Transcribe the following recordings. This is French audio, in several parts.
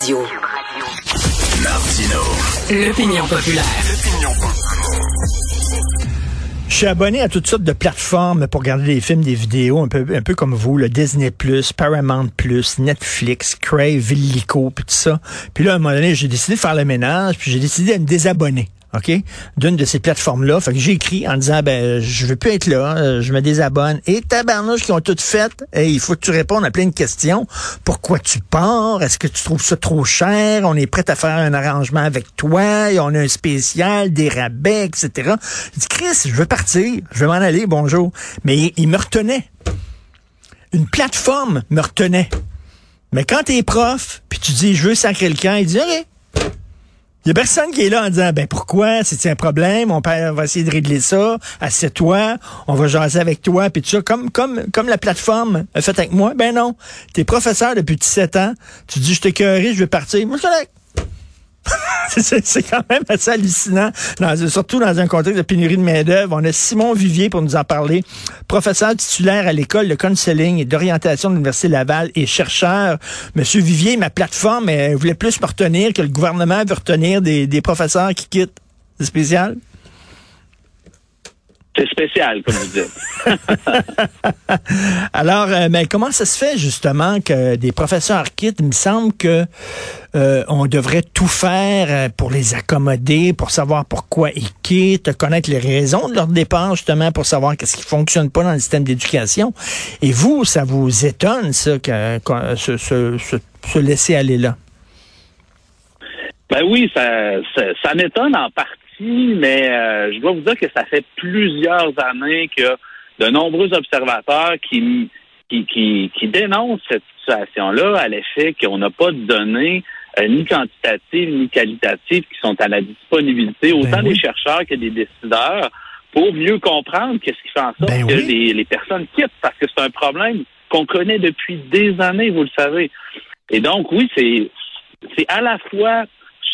Martino. L'opinion populaire. Je suis abonné à toutes sortes de plateformes pour regarder des films, des vidéos, un peu, un peu comme vous, le Disney+, Paramount+, Netflix, Crave, Illico, puis tout ça. Puis là, à un moment donné, j'ai décidé de faire le ménage, puis j'ai décidé de me désabonner. OK? D'une de ces plateformes-là. Fait que j'ai écrit en disant, ben, je veux plus être là, euh, je me désabonne. Et tabarnouche qui ont toutes fait, et il faut que tu répondes à plein de questions. Pourquoi tu pars? Est-ce que tu trouves ça trop cher? On est prêt à faire un arrangement avec toi, et on a un spécial, des rabais, etc. Je dis, Chris, je veux partir, je veux m'en aller, bonjour. Mais il, il me retenait. Une plateforme me retenait. Mais quand t'es prof, puis tu dis, je veux sacrer le camp, il dit, OK, il y a personne qui est là en disant ben pourquoi? C'est un problème on, on va essayer de régler ça. Assieds-toi on va jaser avec toi puis tout ça. Comme comme comme la plateforme a fait avec moi ben non. T'es professeur depuis 17 ans. Tu dis je t'ai je vais partir. Moi je c'est quand même assez hallucinant, surtout dans un contexte de pénurie de main-d'œuvre. On a Simon Vivier pour nous en parler, professeur titulaire à l'école de counseling et d'orientation de l'Université Laval et chercheur. Monsieur Vivier, ma plateforme elle voulait plus me retenir que le gouvernement veut retenir des, professeurs qui quittent. C'est spécial? C'est spécial, comme vous dites. Alors, euh, mais comment ça se fait justement que des professeurs quittent? Il me semble que euh, on devrait tout faire euh, pour les accommoder, pour savoir pourquoi ils quittent, connaître les raisons de leur départ, justement, pour savoir qu'est-ce qui fonctionne pas dans le système d'éducation. Et vous, ça vous étonne, ça, que, que se, se, se, laisser aller là? Ben oui, ça, ça, ça m'étonne en partie mais euh, je dois vous dire que ça fait plusieurs années qu'il y a de nombreux observateurs qui, qui, qui, dénoncent cette situation-là à l'effet qu'on n'a pas de données euh, ni quantitatives ni qualitatives qui sont à la disponibilité, ben autant des chercheurs que des décideurs, pour mieux comprendre qu'est-ce qui fait en sorte ben que les, les personnes quittent, parce que c'est un problème qu'on connaît depuis des années, vous le savez. Et donc, oui, c'est c'est à la fois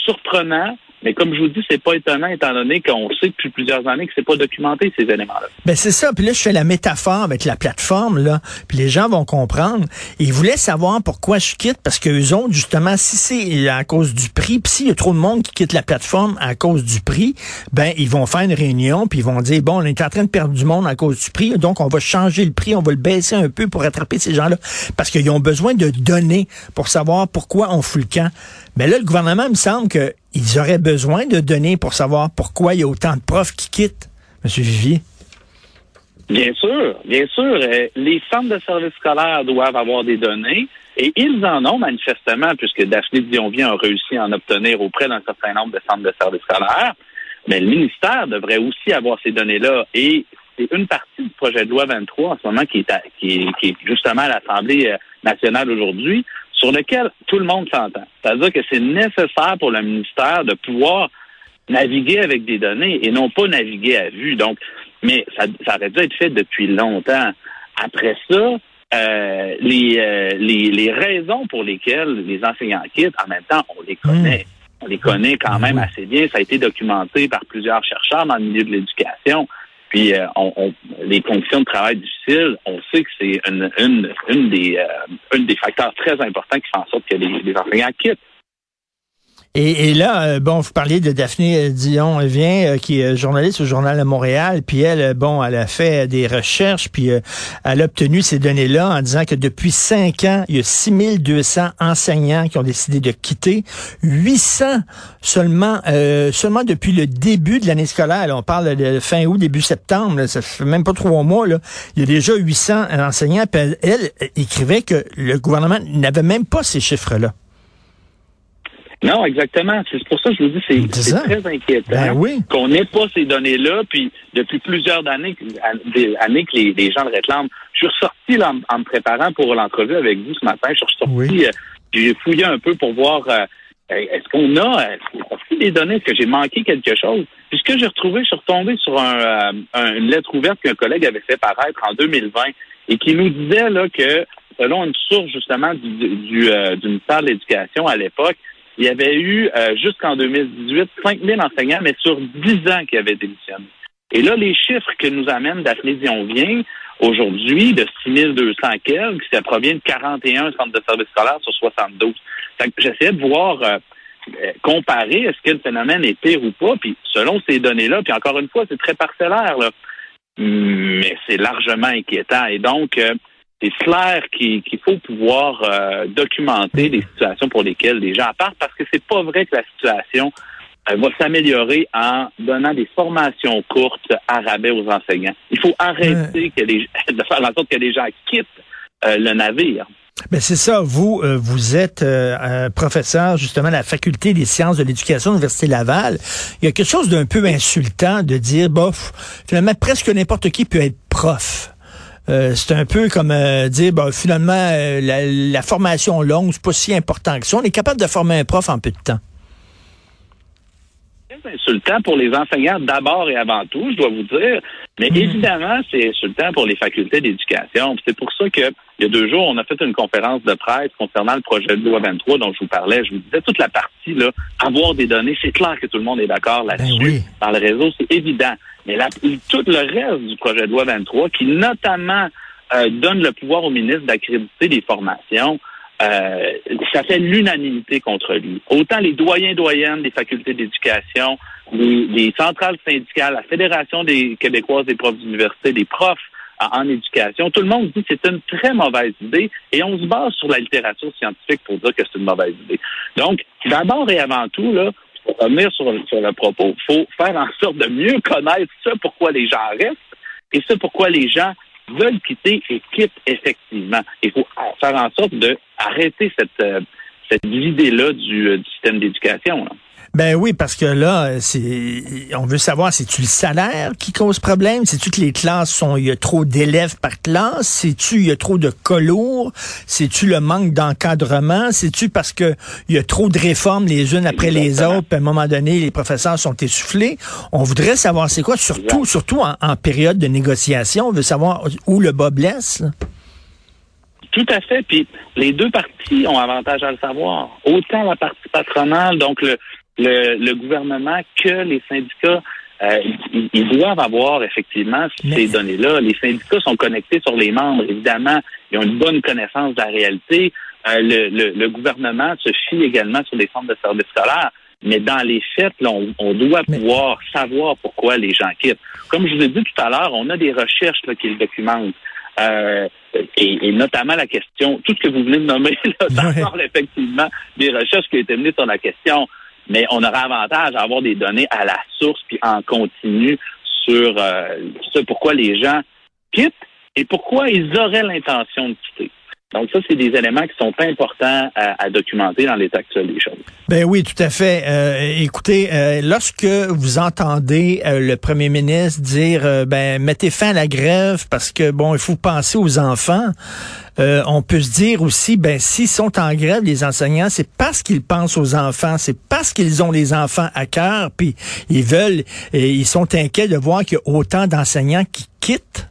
surprenant, mais comme je vous dis, c'est pas étonnant étant donné qu'on sait depuis plusieurs années que c'est pas documenté ces éléments-là. Ben c'est ça. Puis là, je fais la métaphore avec la plateforme là, puis les gens vont comprendre. Ils voulaient savoir pourquoi je quitte parce qu'eux ont justement, si c'est à cause du prix, puis s'il y a trop de monde qui quitte la plateforme à cause du prix, ben ils vont faire une réunion puis ils vont dire bon, on est en train de perdre du monde à cause du prix, donc on va changer le prix, on va le baisser un peu pour rattraper ces gens-là parce qu'ils ont besoin de données pour savoir pourquoi on fout le camp. Mais là, le gouvernement, il me semble qu'ils auraient besoin de données pour savoir pourquoi il y a autant de profs qui quittent, M. Vivier. Bien sûr, bien sûr. Euh, les centres de services scolaires doivent avoir des données et ils en ont manifestement, puisque Daphné Dionvien a réussi à en obtenir auprès d'un certain nombre de centres de services scolaires. Mais le ministère devrait aussi avoir ces données-là et c'est une partie du projet de loi 23 en ce moment qui est, qui qui est justement à l'Assemblée euh, nationale aujourd'hui sur lequel tout le monde s'entend. C'est-à-dire que c'est nécessaire pour le ministère de pouvoir naviguer avec des données et non pas naviguer à vue. Donc, mais ça, ça aurait dû être fait depuis longtemps. Après ça, euh, les, euh, les, les, raisons pour lesquelles les enseignants quittent, en même temps, on les connaît. Mmh. On les connaît quand même assez bien. Ça a été documenté par plusieurs chercheurs dans le milieu de l'éducation. Puis euh, on, les conditions de travail difficiles, on sait que c'est une, une, une des, euh, des facteurs très importants qui font en sorte que les, les enseignants quittent. Et, là, euh, bon, vous parliez de Daphné Dion vient, euh, qui est journaliste au Journal de Montréal, puis elle, euh, bon, elle a fait des recherches, puis elle a obtenu ces données-là en disant que depuis cinq ans, il y a 6200 enseignants qui ont décidé de quitter, 800 seulement, seulement depuis le début de l'année scolaire. on parle de fin août, début septembre, ça fait même pas trois mois. Là. Il y a déjà 800 enseignants. Elle écrivait que le gouvernement n'avait même pas ces chiffres-là. Non, exactement. C'est pour ça que je vous dis c'est très inquiétant ben qu'on n'ait pas ces données-là. Puis depuis plusieurs années, des années que les, gens le réclament. Je suis ressorti en, me préparant pour l'entrevue avec vous ce matin. Je suis ressorti, euh, j'ai fouillé un peu pour voir euh, est-ce qu'on a, est des données, est-ce que j'ai manqué quelque chose? Puis ce que j'ai retrouvé, je suis retombé sur un, euh, une lettre ouverte qu'un collègue avait fait paraître en 2020 et qui nous disait là que selon une source justement du, du, du ministère de l'Éducation à l'époque, il y avait eu euh, jusqu'en 2018 5 000 enseignants, mais sur 10 ans qui avaient démissionné. Et là, les chiffres que nous amène Daphné vient aujourd'hui de 6 200 quelques, ça provient de 41 centres de services scolaires sur 72. J'essayais de voir comparer est-ce que le phénomène est pire ou pas, puis selon ces données-là, puis encore une fois, c'est très parcellaire, là, mais c'est largement inquiétant. Et donc, c'est clair qu'il faut pouvoir documenter des situations pour lesquelles les gens partent, parce que c'est pas vrai que la situation va s'améliorer en donnant des formations courtes à rabais aux enseignants. Il faut arrêter que les, de faire en sorte que les gens quittent euh, le navire. Ben c'est ça. Vous, euh, vous êtes euh, professeur justement à la faculté des sciences de l'éducation de l'université Laval. Il y a quelque chose d'un peu insultant de dire, bof, finalement presque n'importe qui peut être prof. c'est un peu comme dire, bah, finalement, la, la, formation longue, c'est pas si important que ça. On est capable de former un prof en peu de temps insultant pour les enseignants d'abord et avant tout, je dois vous dire. Mais mhm. évidemment, c'est insultant pour les facultés d'éducation. C'est pour ça que il y a deux jours, on a fait une conférence de presse concernant le projet de loi 23 dont je vous parlais. Je vous disais toute la partie là, avoir des données, c'est clair que tout le monde est d'accord ben là-dessus. Dans le réseau, c'est évident. Mais tout le reste du projet de loi 23, qui notamment euh, donne le pouvoir au ministre d'accréditer des formations, euh, ça fait l'unanimité contre lui. Autant les doyens doyennes des facultés d'éducation, les, centrales syndicales, la Fédération des Québécoises des profs d'université, des profs en, éducation, tout le monde dit que c'est une très mauvaise idée et on se base sur la littérature scientifique pour dire que c'est une mauvaise idée. Donc, d'abord et avant tout, là, pour revenir sur, sur le propos, faut faire en sorte de mieux connaître ce pourquoi les gens restent et ce pourquoi les gens veulent quitter et quittent effectivement. Il faut faire en sorte de arrêter cette, euh, cette idée-là du, euh, du système d'éducation. Ben oui, parce que là, c'est, on veut savoir, c'est-tu le salaire qui cause problème? C'est-tu que les classes sont, il y a trop d'élèves par classe? C'est-tu, il y a trop de colours? C'est-tu le manque d'encadrement? C'est-tu parce que il y a trop de réformes les unes après les autres, puis à un moment donné, les professeurs sont essoufflés? On voudrait savoir c'est quoi, surtout, surtout en, période de négociation. On veut savoir où le bas blesse. Tout à fait. Puis les deux parties ont avantage à le savoir. Autant la partie patronale, donc le, le, gouvernement que les syndicats. Euh, ils, doivent avoir effectivement ces données-là. Les syndicats sont connectés sur les membres, évidemment. Ils ont une bonne connaissance de la réalité. Euh, le, le, gouvernement se fie également sur les centres de services scolaires. Mais dans les faits, là, on, doit pouvoir savoir pourquoi les gens quittent. Comme je vous ai dit tout à l'heure, on a des recherches là, qui le documentent. Euh, et, notamment la question, tout ce que vous venez de nommer, là, effectivement des recherches qui ont été menées sur la question mais on aura avantage à avoir des données à la source puis en continu sur euh, ce pourquoi les gens quittent et pourquoi ils auraient l'intention de quitter. Donc ça, c'est des éléments qui sont importants à, documenter dans l'état actuel des choses. Ben oui, tout à fait. Euh, écoutez, euh, lorsque vous entendez euh, le premier ministre dire, ben mettez fin à la grève parce que bon, il faut penser aux enfants. on peut se dire aussi, ben s'ils sont en grève, les enseignants, c'est parce qu'ils pensent aux enfants, c'est parce qu'ils ont les enfants à cœur, puis ils veulent, et ils sont inquiets de voir qu'il y a autant d'enseignants qui quittent.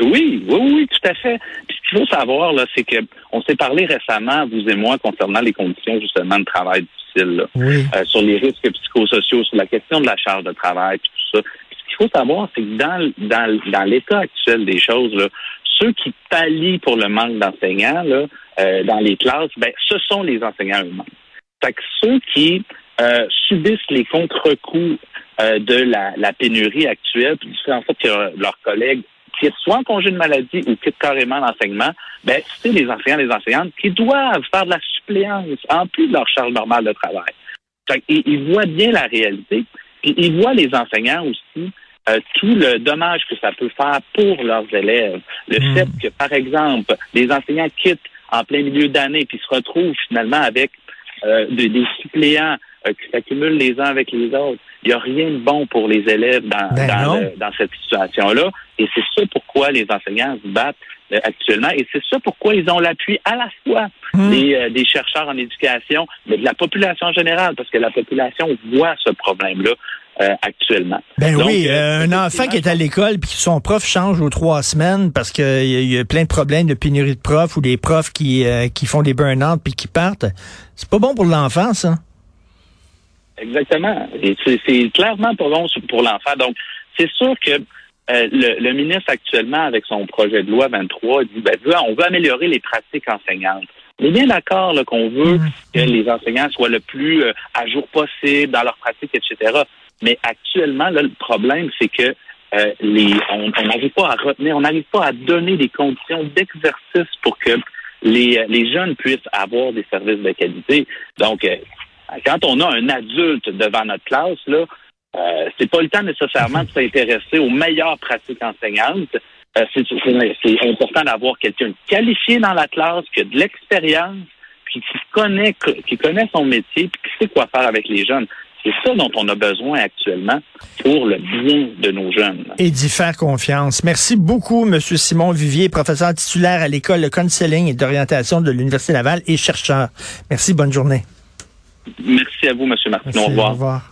Oui, oui, oui, tout à fait. Puis ce qu'il faut savoir, là, c'est que on s'est parlé récemment, vous et moi, concernant les conditions justement de travail difficiles, euh, sur les risques psychosociaux, sur la question de la charge de travail, puis tout ça. Puis ce qu'il faut savoir, c'est que dans, dans, dans l'état actuel des choses, là, ceux qui pallient pour le manque d'enseignants là, euh, dans les classes, ben, ce sont les enseignants eux-mêmes. Fait que ceux qui euh, subissent les contre-coups de la, la, pénurie actuelle, puis en sorte que leurs collègues quittent soit en congé de maladie ou quittent carrément l'enseignement, ben, c'est les enseignants et les enseignantes qui doivent faire de la suppléance en plus de leur charge normale de travail. ils, voient bien la réalité, puis ils voient les enseignants aussi euh, tout le dommage que ça peut faire pour leurs élèves. Le hmm. fait que, par exemple, les enseignants quittent en plein milieu d'année puis se retrouvent finalement avec euh, des, suppléants euh, qui s'accumulent les uns avec les autres. Il n'y a rien de bon pour les élèves dans, ben dans, cette situation-là. Et c'est ça pourquoi les enseignants se battent euh, actuellement. Et c'est ça pourquoi ils ont l'appui à la fois hmm. des, des, chercheurs en éducation, mais de la population générale, parce que la population voit ce problème-là. actuellement. Ben oui, un enfant qui est à l'école puis son prof change aux trois semaines parce qu'il y, a plein de problèmes de pénurie de profs ou des profs qui, qui font des burn-out puis qui partent, c'est pas bon pour l'enfant, ça. Exactement. c'est clairement pas bon pour l'enfant. Donc, c'est sûr que euh, le, ministre actuellement, avec son projet de loi 23, dit ben, on veut améliorer les pratiques enseignantes. On est bien d'accord qu'on veut Mhm. que les enseignants soient le plus euh, à jour possible dans leur pratique, etc. Mais actuellement, là, le problème, c'est que euh, les, on on n'arrive pas à retenir, on n'arrive pas à donner des conditions d'exercice pour que les, euh, les jeunes puissent avoir des services de qualité. Donc, euh, quand on a un adulte devant notre classe, euh, c'est pas le temps nécessairement de s'intéresser aux meilleures pratiques enseignantes. Euh, c'est important d'avoir quelqu'un qualifié dans la classe, qui a de l'expérience, puis qui connaît, qui connaît son métier, puis qui sait quoi faire avec les jeunes. C'est ça dont on a besoin actuellement pour le bien de nos jeunes. Et d'y faire confiance. Merci beaucoup, M. Simon Vivier, professeur titulaire à l'école de counseling et d'orientation de l'Université Laval et chercheur. Merci, bonne journée. Merci à vous, M. Martin. Merci, Au revoir. Au revoir.